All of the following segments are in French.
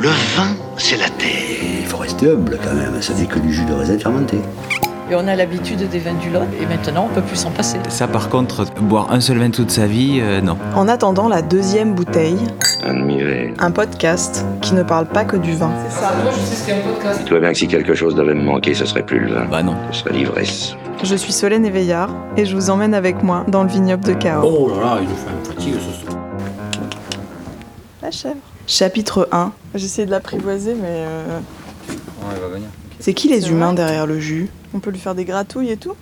Le vin, c'est la terre. Il faut rester humble quand même, ça n'est que du jus de raisin fermenté. Et on a l'habitude des vins du Lot, et maintenant on peut plus s'en passer. Ça par contre, boire un seul vin toute sa vie, euh, non. En attendant la deuxième bouteille, Admirez. un podcast qui ne parle pas que du vin. Tu vois bien que si quelque chose devait me manquer, ce serait plus le vin. Bah non. Ce serait l'ivresse. Je suis Solène Éveillard et je vous emmène avec moi dans le vignoble de Cahors. Oh là là, il nous fait un fatigue ce soir. La chèvre. Chapitre 1. J'essaie de l'apprivoiser, mais. euh, elle va venir. C'est qui les humains derrière le jus? On peut lui faire des gratouilles et tout?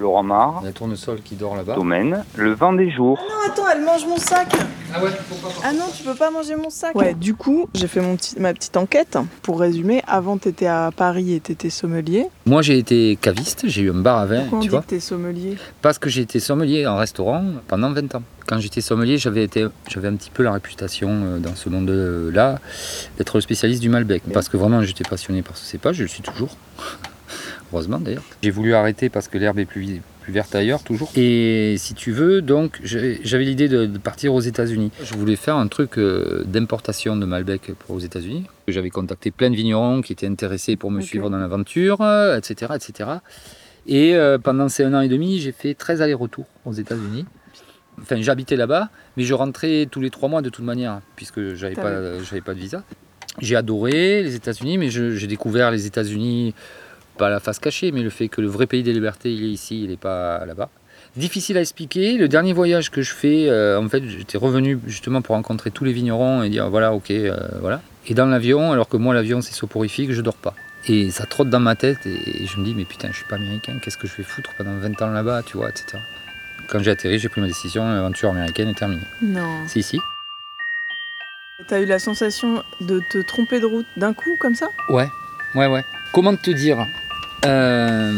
Laurent Mar, La tournesol qui dort là-bas. domaine, le vin des jours. Non, attends, elle mange mon sac Ah ouais, pourquoi pas Ah non, tu peux pas manger mon sac Ouais, du coup, j'ai fait mon petit, ma petite enquête. Pour résumer, avant t'étais à Paris et t'étais sommelier. Moi j'ai été caviste, j'ai eu un bar à vin, Pourquoi on tu dit vois. que t'es sommelier? Parce que j'ai été sommelier en restaurant pendant 20 ans. Quand j'étais sommelier, j'avais été, j'avais un petit peu la réputation euh, dans ce monde-là d'être le spécialiste du Malbec. Parce que vraiment j'étais passionné par ce cépage, je le suis toujours. Heureusement d'ailleurs. J'ai voulu arrêter parce que l'herbe est plus, verte ailleurs, toujours. Et si tu veux, donc j'avais l'idée de, de partir aux États-Unis. Je voulais faire un truc euh, d'importation de Malbec pour aux États-Unis. J'avais contacté plein de vignerons qui étaient intéressés pour me suivre dans l'aventure, euh, etc., etc. Et pendant ces un an et demi, j'ai fait 13 allers-retours aux États-Unis. Enfin, j'habitais là-bas, mais je rentrais tous les trois mois de toute manière, puisque j'avais pas, j'avais pas de visa. J'ai adoré les États-Unis, mais j'ai découvert les États-Unis, pas la face cachée, mais le fait que le vrai pays des libertés, il est ici, il n'est pas là-bas. Difficile à expliquer. Le dernier voyage que je fais, euh, en fait, j'étais revenu justement pour rencontrer tous les vignerons et dire voilà, ok, euh, voilà. Et dans l'avion, alors que moi, l'avion, c'est soporifique, je dors pas. Et ça trotte dans ma tête et je me dis, mais putain, je suis pas américain, qu'est-ce que je vais foutre pendant 20 ans là-bas, tu vois, etc. Quand j'ai atterri, j'ai pris ma décision, l'aventure américaine est terminée. Non. C'est ici T'as eu la sensation de te tromper de route d'un coup, comme ça? Ouais, ouais, ouais. Comment te dire? Euh,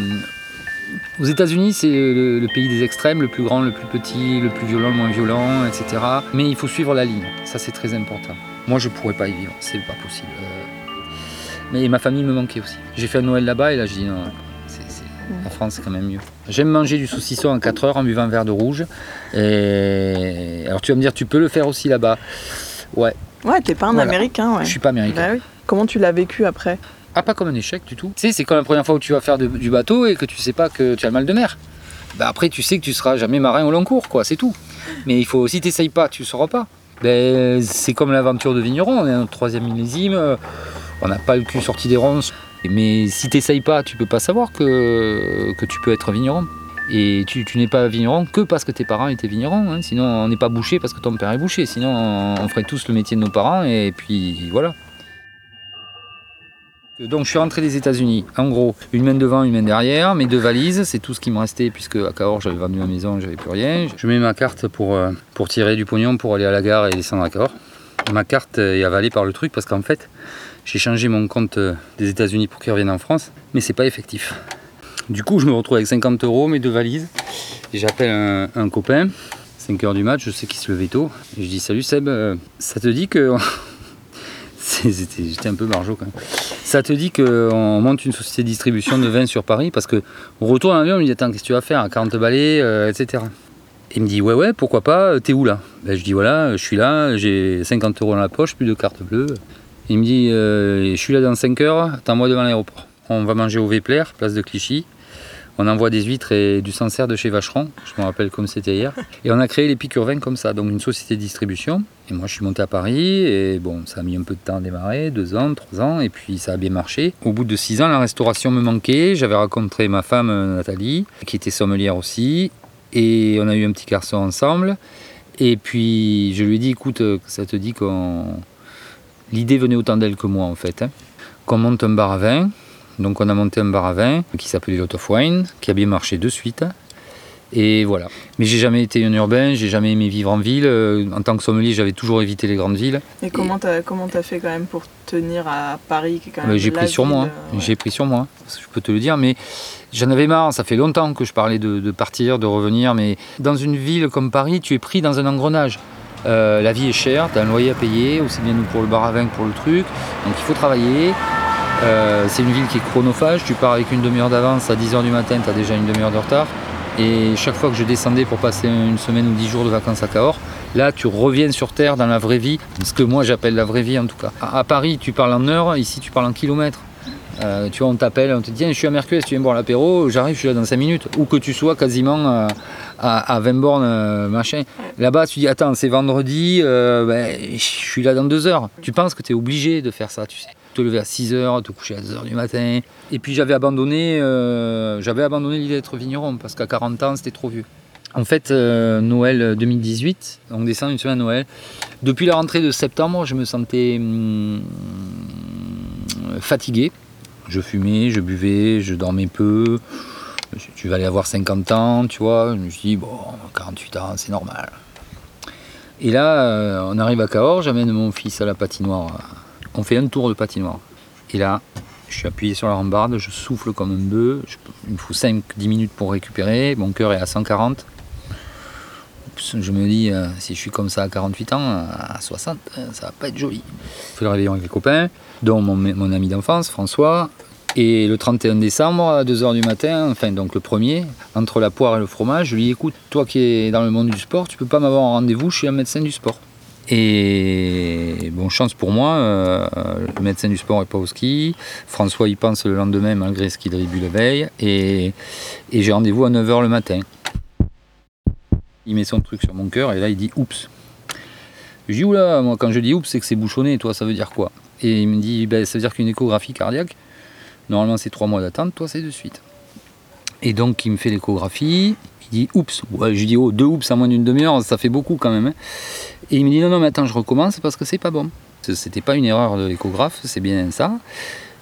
Aux États-Unis, c'est le, le pays des extrêmes, le plus grand, le plus petit, le plus violent, le moins violent, etc. Mais il faut suivre la ligne. Ça, c'est très important. Moi, je pourrais pas y vivre. C'est pas possible. Euh, Mais ma famille me manquait aussi. J'ai fait un Noël là-bas et là, je dis non. La France, c'est quand même mieux. J'aime manger du saucisson en 4 heures en buvant un verre de rouge. Et... Alors, tu vas me dire, tu peux le faire aussi là-bas. Ouais, Ouais, t'es pas un Voilà. américain, ouais. je suis pas américain. Bah oui. Comment tu l'as vécu après Ah, pas comme un échec du tout. Tu sais, c'est comme la première fois où tu vas faire de- du bateau et que tu sais pas que tu as le mal de mer. Bah après, tu sais que tu seras jamais marin au long cours, quoi, c'est tout. Mais il faut, si t'essayes pas, tu sauras pas. Ben, c'est comme l'aventure de vigneron, on est notre troisième millésime, euh, on n'a pas le cul sorti des ronces. Mais si t'essayes pas, tu peux pas savoir que, tu peux être vigneron. Et tu, tu n'es pas vigneron que parce que tes parents étaient vignerons. hein. Sinon, on n'est pas bouché parce que ton père est bouché. Sinon, on, on ferait tous le métier de nos parents et puis voilà. Donc je suis rentré des États-Unis. En gros, une main devant, une main derrière, mes deux valises, c'est tout ce qui me restait puisque à Cahors j'avais vendu ma maison, j'avais plus rien. Je mets ma carte pour, euh, pour tirer du pognon pour aller à la gare et descendre à Cahors. Ma carte est avalée par le truc parce qu'en fait, j'ai changé mon compte des États-Unis pour qu'il revienne en France, mais c'est pas effectif. Du coup, je me retrouve avec 50 euros, mes deux valises. Et J'appelle un, copain, 5 heures du match, je sais qu'il se levait tôt. Et je dis Salut Seb, euh, ça te dit que. J'étais un peu barjot quand même. Ça te dit qu'on monte une société de distribution de vin sur Paris? Parce que on retourne en avion, on me dit Attends, qu'est-ce que tu vas faire? 40 balais, euh, etc. Il me dit Ouais, ouais, pourquoi pas, t'es où là? Ben, Je dis Voilà, je suis là, j'ai 50 euros dans la poche, plus de carte bleue. Il me dit euh, Je suis là dans 5 heures, attends-moi devant l'aéroport. On va manger au Vépler, place de Clichy. On envoie des huîtres et du Sancerre de chez Vacheron, je me rappelle comme c'était hier. Et on a créé les Piqûres Vins comme ça, donc une société de distribution. Et moi je suis monté à Paris et bon, ça a mis un peu de temps à démarrer, deux ans, trois ans, et puis ça a bien marché. Au bout de six ans, la restauration me manquait. J'avais rencontré ma femme euh, Nathalie, qui était sommelière aussi, et on a eu un petit garçon ensemble. Et puis je lui ai dit, écoute, euh, ça te dit qu'on... L'idée venait autant d'elle que moi en fait. hein. Qu'on monte un bar à vin. Donc on a monté un bar à vin qui s'appelait Lot of Wine, qui a bien marché de suite. Et voilà. Mais j'ai jamais été un urbain, j'ai jamais aimé vivre en ville. Euh, En tant que sommelier, j'avais toujours évité les grandes villes. Et comment t'as comment t'as fait quand même pour tenir à Paris qui est quand même Mais j'ai la pris sur ville, moi, euh, ouais. j'ai pris sur moi, je peux te le dire, mais j'en avais marre, ça fait longtemps que je parlais de, de partir, de revenir, mais dans une ville comme Paris, tu es pris dans un engrenage. Euh, la vie est chère, tu as un loyer à payer, aussi bien pour le bar à vin que pour le truc, donc il faut travailler. Euh, c'est une ville qui est chronophage, tu pars avec une demi-heure d'avance, à 10h du matin, tu as déjà une demi-heure de retard. Et chaque fois que je descendais pour passer une semaine ou dix jours de vacances à Cahors, là tu reviens sur Terre dans la vraie vie, ce que moi j'appelle la vraie vie en tout cas. À, Paris tu parles en heures, ici tu parles en kilomètres. Euh, tu vois, on t'appelle, on te dit, je suis à Mercure, tu viens boire l'apéro, j'arrive, je suis là dans 5 minutes. Ou que tu sois quasiment à, à 20 bornes, euh, machin. Là-bas, tu dis, attends, c'est vendredi, euh, ben, je suis là dans 2 heures. Tu penses que tu es obligé de faire ça, tu sais. Te lever à 6 heures, te coucher à 2 heures du matin. Et puis j'avais abandonné, j'avais abandonné l'idée d'être vigneron parce qu'à 40 ans, c'était trop vieux. En fait, Noël 2018, on descend une semaine à Noël. Depuis la rentrée de septembre, je me sentais hum, fatigué je fumais, je buvais, je dormais peu. Tu vas aller avoir 50 ans, tu vois. Je me suis dit, bon, 48 ans, c'est normal. Et là, euh, on arrive à Cahors, j'amène mon fils à la patinoire. On fait un tour de patinoire. Et là, je suis appuyé sur la rambarde, je souffle comme un bœuf. Il me faut 5-10 minutes pour récupérer. Mon cœur est à 140. Je me dis, euh, si je suis comme ça à 48 ans, à 60, euh, ça va pas être joli. Je fais le réveillon avec les copains, dont mon, ami d'enfance, François. Et le 31 décembre, à 2h du matin, enfin donc le premier, entre la poire et le fromage, je lui dis écoute, toi qui es dans le monde du sport, tu peux pas m'avoir un rendez-vous chez un médecin du sport. Et bon, chance pour moi, euh, le médecin du sport n'est pas au ski. François y pense le lendemain malgré ce qu'il bu la veille. Et, et j'ai rendez-vous à 9h le matin. Il met son truc sur mon cœur et là il dit oups. Je dis oula, moi quand je dis oups, c'est que c'est bouchonné, toi ça veut dire quoi? Et il me dit ben, ça veut dire qu'une échographie cardiaque, Normalement, c'est trois mois d'attente, toi, c'est de suite. Et donc, il me fait l'échographie. Il dit oups. Ouais, je dis oh, deux oups en moins d'une demi-heure, ça fait beaucoup quand même. Hein. Et il me dit non, non, mais attends, je recommence parce que c'est pas bon. C'était pas une erreur de l'échographe, c'est bien ça.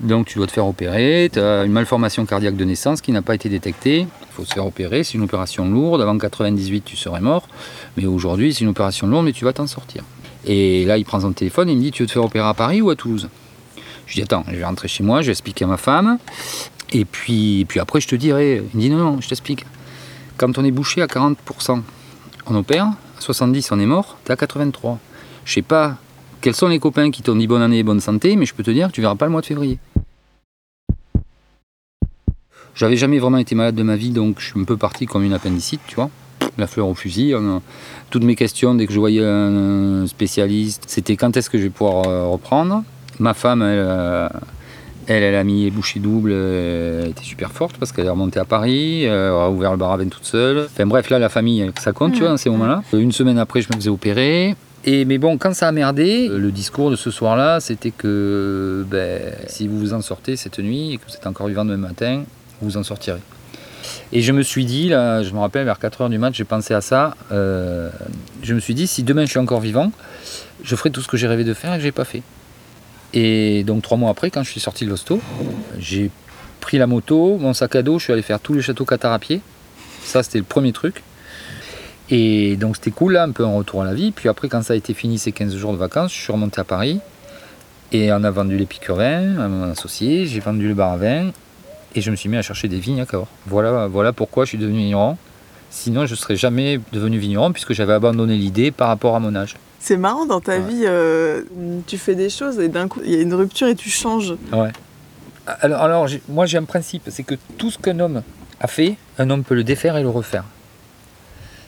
Donc, tu dois te faire opérer. Tu as une malformation cardiaque de naissance qui n'a pas été détectée. Il faut se faire opérer. C'est une opération lourde. Avant 98, tu serais mort. Mais aujourd'hui, c'est une opération lourde, mais tu vas t'en sortir. Et là, il prend son téléphone et il me dit Tu veux te faire opérer à Paris ou à Toulouse? Je dis attends, je vais rentrer chez moi, je vais expliquer à ma femme. Et puis, puis après, je te dirai. Il dit non, non, je t'explique. Quand on est bouché à 40%, on opère. À 70, on est mort. T'es à 83. Je sais pas quels sont les copains qui t'ont dit bonne année et bonne santé, mais je peux te dire que tu verras pas le mois de février. J'avais jamais vraiment été malade de ma vie, donc je suis un peu parti comme une appendicite, tu vois. La fleur au fusil. Toutes mes questions, dès que je voyais un spécialiste, c'était quand est-ce que je vais pouvoir euh, reprendre. Ma femme, euh, elle, elle, a mis les bouchées doubles, euh, elle était super forte parce qu'elle est remontée à Paris, elle a ouvert le bar à vin toute seule. Enfin bref, là, la famille, ça compte, tu vois, dans ces moments-là. Une semaine après, je me faisais opérer. Et, mais bon, quand ça a merdé, le discours de ce soir-là, c'était que ben, si vous vous en sortez cette nuit et que vous êtes encore vivant demain matin, vous vous en sortirez. Et je me suis dit, là, je me rappelle, vers 4h du match, j'ai pensé à ça. Euh, je me suis dit, si demain je suis encore vivant, je ferai tout ce que j'ai rêvé de faire et que j'ai pas fait. Et donc trois mois après, quand je suis sorti de l'hosto, j'ai pris la moto, mon sac à dos, je suis allé faire tous les châteaux Qatar. Ça, c'était le premier truc. Et donc c'était cool, un peu un retour à la vie. Puis après, quand ça a été fini ces 15 jours de vacances, je suis remonté à Paris. Et on a vendu les piquerins à mon associé, j'ai vendu le bar à vin. Et je me suis mis à chercher des vignes à Cahors. Voilà, voilà pourquoi je suis devenu vigneron. Sinon, je ne serais jamais devenu vigneron puisque j'avais abandonné l'idée par rapport à mon âge. C'est marrant dans ta vie, euh, tu fais des choses et d'un coup il y a une rupture et tu changes. Ouais. Alors, alors moi j'ai un principe, c'est que tout ce qu'un homme a fait, un homme peut le défaire et le refaire.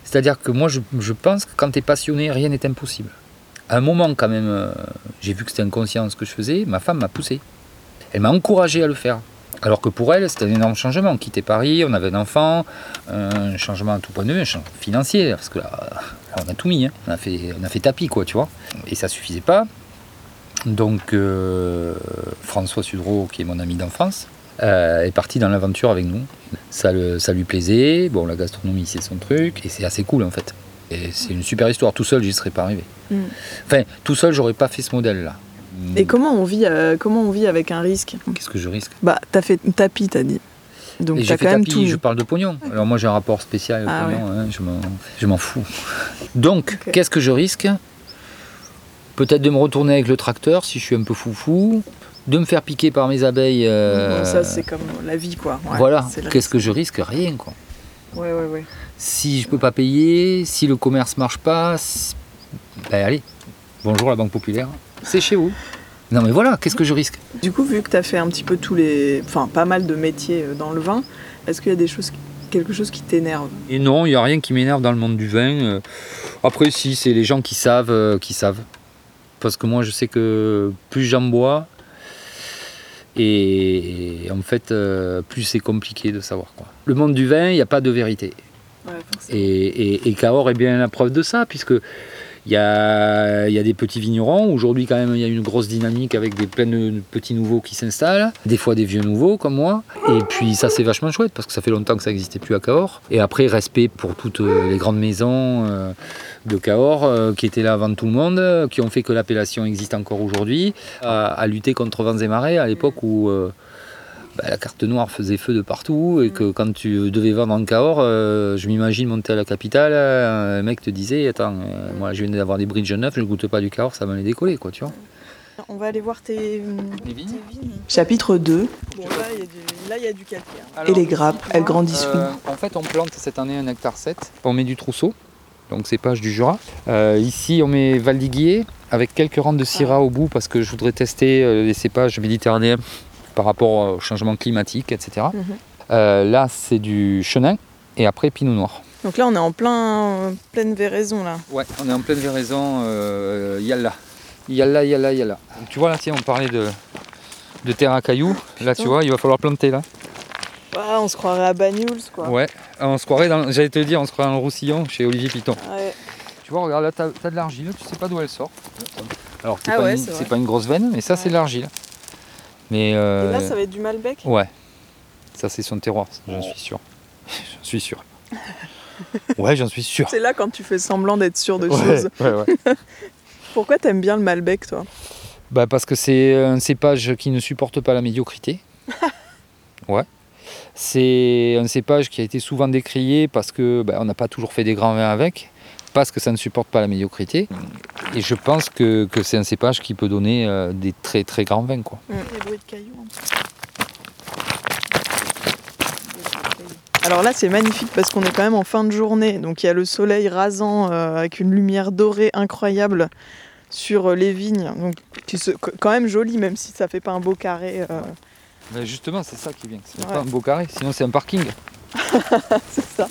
C'est-à-dire que moi je, pense que quand tu es passionné, rien n'est impossible. À un moment quand même, euh, j'ai vu que c'était inconscient ce que je faisais, ma femme m'a poussé. Elle m'a encouragé à le faire. Alors que pour elle, c'était un énorme changement. Quitter Paris, on avait un enfant, un changement à tout point de vue, un changement financier, parce que là, on a tout mis, hein. on, a fait, on a fait tapis, quoi, tu vois. Et ça suffisait pas. Donc, euh, François Sudreau, qui est mon ami d'enfance, euh, est parti dans l'aventure avec nous. Ça, ça lui plaisait, bon, la gastronomie, c'est son truc, et c'est assez cool, en fait. Et c'est une super histoire. Tout seul, j'y serais pas arrivé. Mm. Enfin, tout seul, j'aurais pas fait ce modèle-là. Et comment on vit, euh, comment on vit avec un risque Qu'est-ce que je risque Bah, t'as fait tapis, t'as dit. Donc quand même tout. Je parle de pognon. Alors moi j'ai un rapport spécial ah pognon, hein, je m'en fous. Donc qu'est-ce que je risque Peut-être de me retourner avec le tracteur si je suis un peu foufou, de me faire piquer par mes abeilles. Euh, ça c'est comme la vie quoi. voilà. Qu'est-ce que je risque Rien quoi. Ouais ouais ouais. Si je peux pas payer, si le commerce marche pas, ben allez. Bonjour la Banque Populaire c'est chez vous. Non mais voilà, qu'est-ce que je risque? Du coup, vu que tu as fait un petit peu tous les. Enfin, pas mal de métiers euh, dans le vin, est-ce qu'il y a des choses quelque chose qui t'énerve? Et non, il n'y a rien qui m'énerve dans le monde du vin. Euh, Après, si, c'est les gens qui savent, euh, qui savent. Parce que moi, je sais que plus j'en bois, et, en fait, euh, plus c'est compliqué de savoir. Quoi. Le monde du vin, il n'y a pas de vérité. Ouais, forcément. Et, et, et Cahors est bien la preuve de ça, puisque il y a, des petits vignerons. Aujourd'hui, quand même, il y a une grosse dynamique avec des plein de petits nouveaux qui s'installent. Des fois, des vieux nouveaux, comme moi. Et puis, ça, c'est vachement chouette, parce que ça fait longtemps que ça n'existait plus à Cahors. Et après, respect pour toutes les grandes maisons euh, de Cahors, euh, qui étaient là avant tout le monde, euh, qui ont fait que l'appellation existe encore aujourd'hui, à, lutter contre vents et marées, à l'époque où... euh, bah, la carte noire faisait feu de partout et que quand tu devais vendre en Cahors, euh, je m'imagine monter à la capitale, euh, un mec te disait Attends, euh, moi je viens d'avoir des bridges neufs, je ne goûte pas du Cahors, ça va les décoller, quoi, tu vois. On va aller voir tes, vignes Chapitre 2. Bon, là, il y, a du- là, il y a du calcaire. Et les grappes, elles grandissent où Euh, En fait, on plante cette année un hectare 7. On met du trousseau, donc cépage du Jura. Euh, ici, on met Valdiguier avec quelques rangs de Syrah au bout parce que je voudrais tester euh, les cépages méditerranéens par rapport au changement climatique, etc. Mhm. Euh, là, c'est du chenin et après Pinot Noir. Donc là, on est en plein, pleine véraison, là. Ouais, on est en pleine véraison, euh, yalla. Yalla, yalla, yalla. Tu vois là, tiens, on parlait de, de terre à cailloux. Là, tu vois, il va falloir planter là. Ah, on se croirait à Banyuls, quoi. Ouais, on se croirait dans, j'allais te dire, on se croirait dans le Roussillon chez Olivier Piton. Ouais. Tu vois, regarde là, t'as as de l'argile, tu sais pas d'où elle sort. Alors, c'est Ah pas, ouais, une- pas une grosse veine, mais ça, c'est de l'argile. Mais Et euh, là, ça va être du Malbec ouais, ça, c'est son terroir, j'en suis sûr. j'en suis sûr. Ouais, j'en suis sûr. C'est là quand tu fais semblant d'être sûr de Ouais, choses. ouais, ouais. Pourquoi t'aimes bien le Malbec, toi? Bah parce que c'est un cépage qui ne supporte pas la médiocrité. ouais. C'est un cépage qui a été souvent décrié parce que bah, on n'a pas toujours fait des grands vins avec, parce que ça ne supporte pas la médiocrité. Et je pense que, que c'est un cépage qui peut donner euh, des très très grands vins. Quoi. Peu. Alors là, c'est magnifique parce qu'on est quand même en fin de journée. Donc il y a le soleil rasant euh, avec une lumière dorée incroyable sur euh, les vignes. Donc se- quand même joli, même si ça fait pas un beau carré. euh, Mais justement, c'est ça qui vient. C'est Ouais. pas un beau carré, sinon c'est un parking. c'est ça.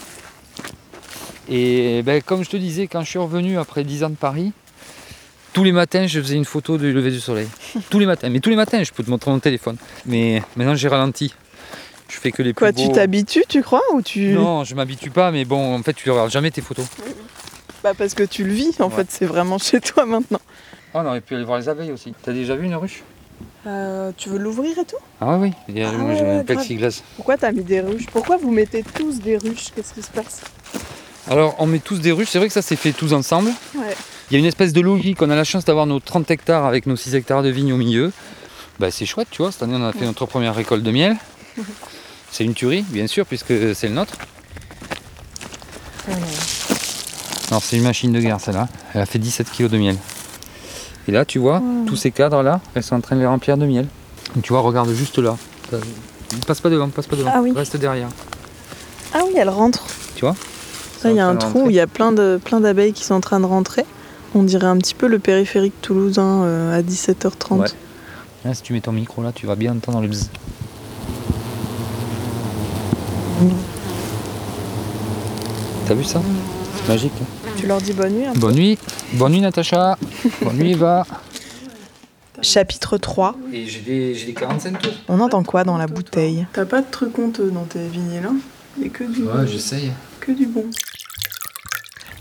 Et ben, comme je te disais, quand je suis revenu après 10 ans de Paris, tous les matins, je faisais une photo du lever du soleil. tous les matins. Mais tous les matins, je peux te montrer mon téléphone. Mais maintenant, j'ai ralenti. Je fais que les Quoi, plus tu beaux- t'habitues, tu crois ou tu Non, je m'habitue pas, mais bon, en fait, tu regardes jamais tes photos. Bah parce que tu le vis. En Ouais. fait, c'est vraiment chez toi maintenant. Ah, on aurait pu aller voir les abeilles aussi. T'as déjà vu une ruche? Euh, tu veux l'ouvrir et tout? Ah oui, oui. Il y a- Ah ouais, plexiglas. Pourquoi t'as mis des ruches? Pourquoi vous mettez tous des ruches? Qu'est-ce qui se passe? Alors, on met tous des ruches. C'est vrai que ça s'est fait tous ensemble. Ouais. Il y a une espèce de logique. On a la chance d'avoir nos 30 hectares avec nos 6 hectares de vignes au milieu. Bah, c'est chouette, tu vois. Cette année, on a fait notre première récolte de miel. C'est une tuerie, bien sûr, puisque c'est le nôtre. Alors, c'est une machine de guerre, celle-là. Elle a fait 17 kg de miel. Et là, tu vois, tous ces cadres-là, elles sont en train de les remplir de miel. Donc, tu vois, regarde juste là. Passe pas devant, passe pas devant. Ah oui. Reste derrière. Ah oui, elle rentre. Tu vois? Là, il y a un trou où il y a plein de plein d'abeilles qui sont en train de rentrer. On dirait un petit peu le périphérique toulousain euh, à 17h30. Ouais. Là, si tu mets ton micro là, tu vas bien entendre le bzzz. T'as vu ça? C'est magique. hein. Tu leur dis bonne nuit. hein. Bonne nuit. Bonne nuit, Natacha. Bonne nuit, Eva. Chapitre 3. Et j'ai des, j'ai des 45 tours. On entend quoi dans la bouteille? T'as pas de trucs honteux dans tes vignes là y a que du, Ouais, j'essaye. que du bon.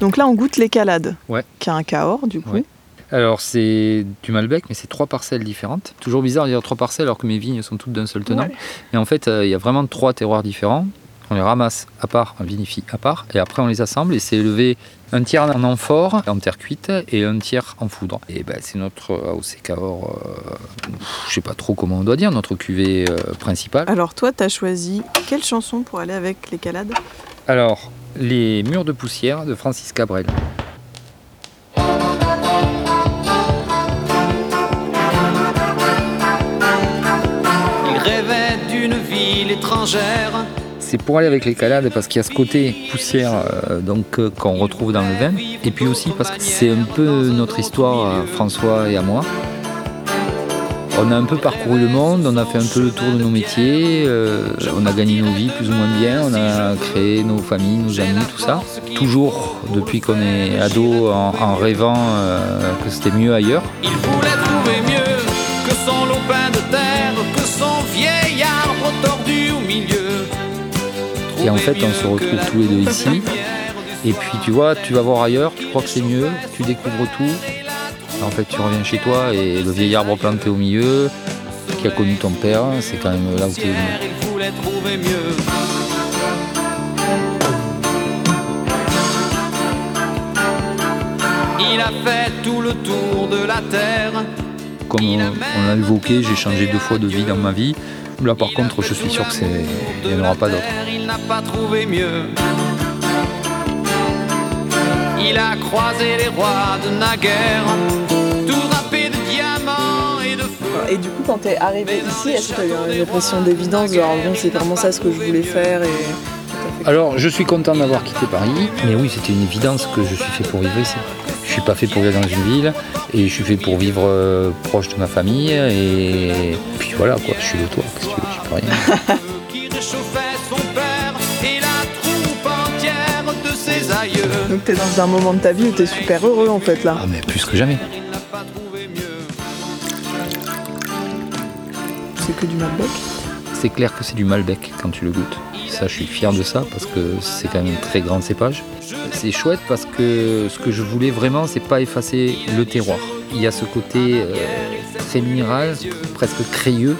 Donc là, on goûte l'écalade. Ouais. Qui a un Cahors, du coup. Ouais. Alors, c'est du Malbec, mais c'est trois parcelles différentes. Toujours bizarre de dire trois parcelles alors que mes vignes sont toutes d'un seul tenant. Ouais. Et en fait, euh, il y a vraiment trois terroirs différents. On les ramasse à part, on vinifie à part, et après on les assemble et c'est élevé un tiers en amphore, en terre cuite, et un tiers en foudre. Et ben, c'est notre AOC Cahors, euh, je sais pas trop comment on doit dire, notre cuvée euh, principale. Alors toi, t'as choisi quelle chanson pour aller avec l'écalade Alors, les murs de poussière de Francis Cabrel. Il rêvait d'une ville étrangère. C'est pour aller avec les calades parce qu'il y a ce côté poussière euh, donc euh, qu'on retrouve dans le vin, et puis aussi parce que c'est un peu notre histoire, euh, François et à moi. On a un peu parcouru le monde, on a fait un peu le tour de nos métiers, euh, on a gagné nos vies plus ou moins bien, on a créé nos familles, nos amis, tout ça. Toujours depuis qu'on est ado en, en rêvant euh, que c'était mieux ailleurs. Il voulait trouver mieux que son lopin de terre, que son vieil arbre tordu au milieu. Et en fait, on se retrouve tous les deux ici. Et puis tu vois, tu vas voir ailleurs, tu crois que c'est mieux, tu découvres tout. En fait, tu reviens chez toi et le vieil arbre planté au milieu, qui a connu ton père, c'est quand même là où tu es venu. Il a fait tout le tour de la terre. Comme on, l'a évoqué, j'ai changé deux fois de vie dans ma vie. Là par contre, je suis sûr que c'est, il n'y en aura pas d'autre. Il n'a pas trouvé mieux. Il a croisé les rois de naguère, tout drapé de diamants et de feu. Et du coup, quand t'es arrivé ici, est-ce que t'as eu une impression d'évidence Genre, bon, c'est vraiment ça ce que je voulais faire et... Alors, je suis content d'avoir quitté Paris, mais oui, c'était une évidence que je suis fait pour vivre ici. Je suis pas fait pour vivre dans une ville, et je suis fait pour vivre euh, proche de ma famille, et puis voilà, quoi, je suis le toit, qu'est-ce que tu veux, je peux rien. aïeux. Donc t'es dans un moment de ta vie où t'es super heureux en fait là. Ah, mais plus que jamais. C'est que du Malbec. C'est clair que c'est du Malbec quand tu le goûtes. Ça, je suis fier de ça parce que c'est quand même un très grand cépage. C'est chouette parce que ce que je voulais vraiment, c'est pas effacer le terroir. Il y a ce côté euh, très minéral, presque crayeux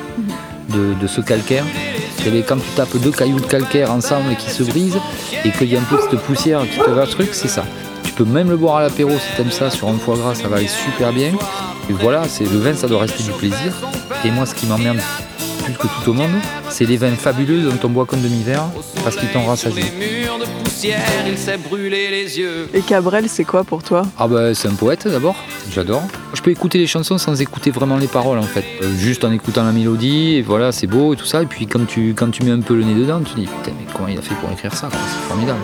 de, de ce calcaire. Quand tu tapes deux cailloux de calcaire ensemble et qui se brisent et qu'il y a un peu cette poussière qui te va truc, c'est ça. Tu peux même le boire à l'apéro si t'aimes ça sur un foie gras, ça va aller super bien. Et voilà, c'est le vin, ça doit rester du plaisir. Et moi, ce qui m'emmerde plus que tout au monde, c'est les vins fabuleux dont on boit comme demi-verre parce qu'ils t'ont rassasié. Poussière, il s'est brûlé les yeux. Et Cabrel, c'est quoi pour toi? Ah bah c'est un poète d'abord, j'adore. Je peux écouter les chansons sans écouter vraiment les paroles en fait. Euh, juste en écoutant la mélodie, et voilà, c'est beau et tout ça. Et puis quand tu, quand tu mets un peu le nez dedans, tu te dis putain mais comment il a fait pour écrire ça C'est formidable.